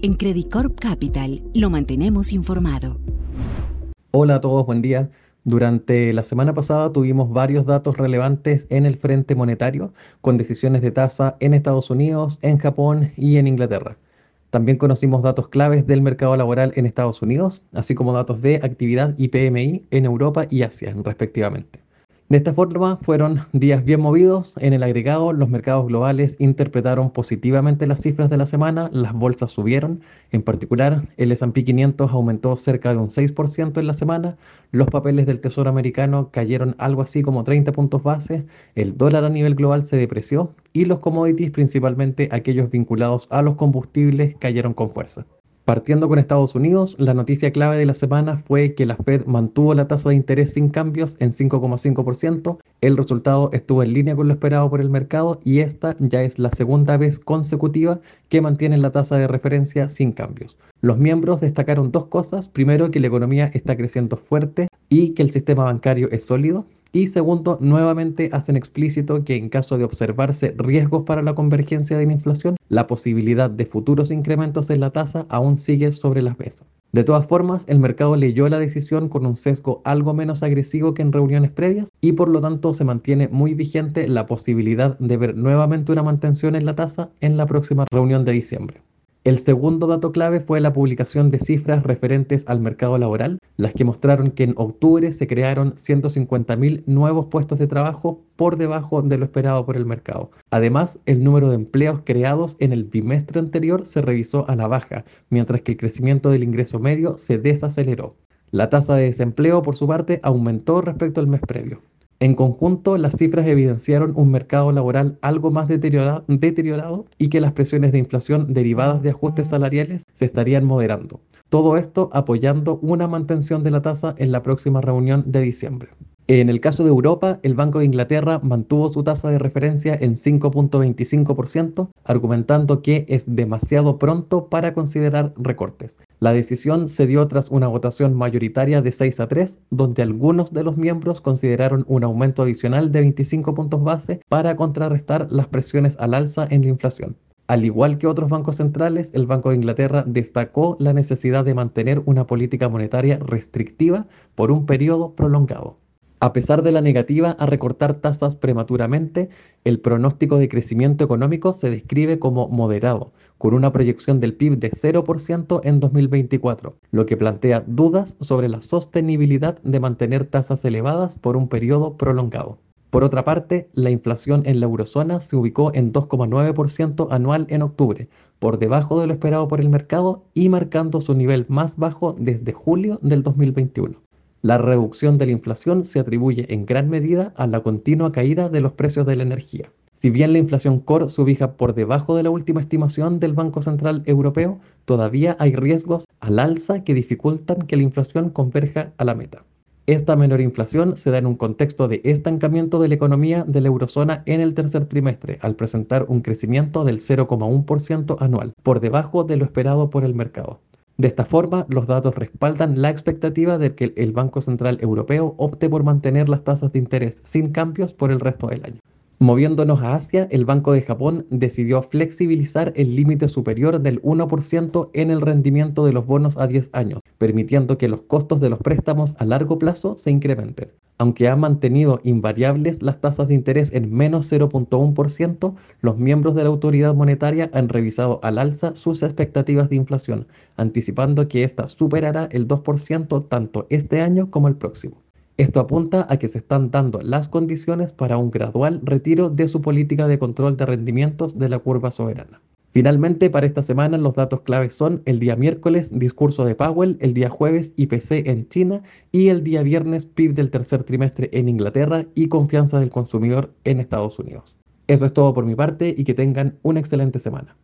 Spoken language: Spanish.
En Credit Corp Capital lo mantenemos informado. Hola a todos, buen día. Durante la semana pasada tuvimos varios datos relevantes en el frente monetario, con decisiones de tasa en Estados Unidos, en Japón y en Inglaterra. También conocimos datos claves del mercado laboral en Estados Unidos, así como datos de actividad y PMI en Europa y Asia, respectivamente. De esta forma, fueron días bien movidos. En el agregado, los mercados globales interpretaron positivamente las cifras de la semana, las bolsas subieron, en particular el S&P 500 aumentó cerca de un 6% en la semana, los papeles del Tesoro americano cayeron algo así como 30 puntos base, el dólar a nivel global se depreció y los commodities, principalmente aquellos vinculados a los combustibles, cayeron con fuerza. Partiendo con Estados Unidos, la noticia clave de la semana fue que la Fed mantuvo la tasa de interés sin cambios en 5,5%. El resultado estuvo en línea con lo esperado por el mercado y esta ya es la segunda vez consecutiva que mantienen la tasa de referencia sin cambios. Los miembros destacaron dos cosas. Primero, que la economía está creciendo fuerte y que el sistema bancario es sólido. Y segundo, nuevamente hacen explícito que en caso de observarse riesgos para la convergencia de la inflación, la posibilidad de futuros incrementos en la tasa aún sigue sobre las mesas. De todas formas, el mercado leyó la decisión con un sesgo algo menos agresivo que en reuniones previas y por lo tanto se mantiene muy vigente la posibilidad de ver nuevamente una mantención en la tasa en la próxima reunión de diciembre. El segundo dato clave fue la publicación de cifras referentes al mercado laboral, las que mostraron que en octubre se crearon 150.000 nuevos puestos de trabajo por debajo de lo esperado por el mercado. Además, el número de empleos creados en el bimestre anterior se revisó a la baja, mientras que el crecimiento del ingreso medio se desaceleró. La tasa de desempleo, por su parte, aumentó respecto al mes previo. En conjunto, las cifras evidenciaron un mercado laboral algo más deteriorado, y que las presiones de inflación derivadas de ajustes salariales se estarían moderando. Todo esto apoyando una mantención de la tasa en la próxima reunión de diciembre. En el caso de Europa, el Banco de Inglaterra mantuvo su tasa de referencia en 5.25%, argumentando que es demasiado pronto para considerar recortes. La decisión se dio tras una votación mayoritaria de 6 a 3, donde algunos de los miembros consideraron un aumento adicional de 25 puntos base para contrarrestar las presiones al alza en la inflación. Al igual que otros bancos centrales, el Banco de Inglaterra destacó la necesidad de mantener una política monetaria restrictiva por un periodo prolongado. A pesar de la negativa a recortar tasas prematuramente, el pronóstico de crecimiento económico se describe como moderado, con una proyección del PIB de 0% en 2024, lo que plantea dudas sobre la sostenibilidad de mantener tasas elevadas por un periodo prolongado. Por otra parte, la inflación en la eurozona se ubicó en 2,9% anual en octubre, por debajo de lo esperado por el mercado y marcando su nivel más bajo desde julio del 2021. La reducción de la inflación se atribuye en gran medida a la continua caída de los precios de la energía. Si bien la inflación core se por debajo de la última estimación del Banco Central Europeo, todavía hay riesgos al alza que dificultan que la inflación converja a la meta. Esta menor inflación se da en un contexto de estancamiento de la economía de la eurozona en el tercer trimestre, al presentar un crecimiento del 0,1% anual, por debajo de lo esperado por el mercado. De esta forma, los datos respaldan la expectativa de que el Banco Central Europeo opte por mantener las tasas de interés sin cambios por el resto del año. Moviéndonos a Asia, el Banco de Japón decidió flexibilizar el límite superior del 1% en el rendimiento de los bonos a 10 años, permitiendo que los costos de los préstamos a largo plazo se incrementen. Aunque ha mantenido invariables las tasas de interés en menos 0.1%, los miembros de la autoridad monetaria han revisado al alza sus expectativas de inflación, anticipando que ésta superará el 2% tanto este año como el próximo. Esto apunta a que se están dando las condiciones para un gradual retiro de su política de control de rendimientos de la curva soberana. Finalmente, para esta semana los datos claves son el día miércoles discurso de Powell, el día jueves IPC en China y el día viernes PIB del tercer trimestre en Inglaterra y confianza del consumidor en Estados Unidos. Eso es todo por mi parte y que tengan una excelente semana.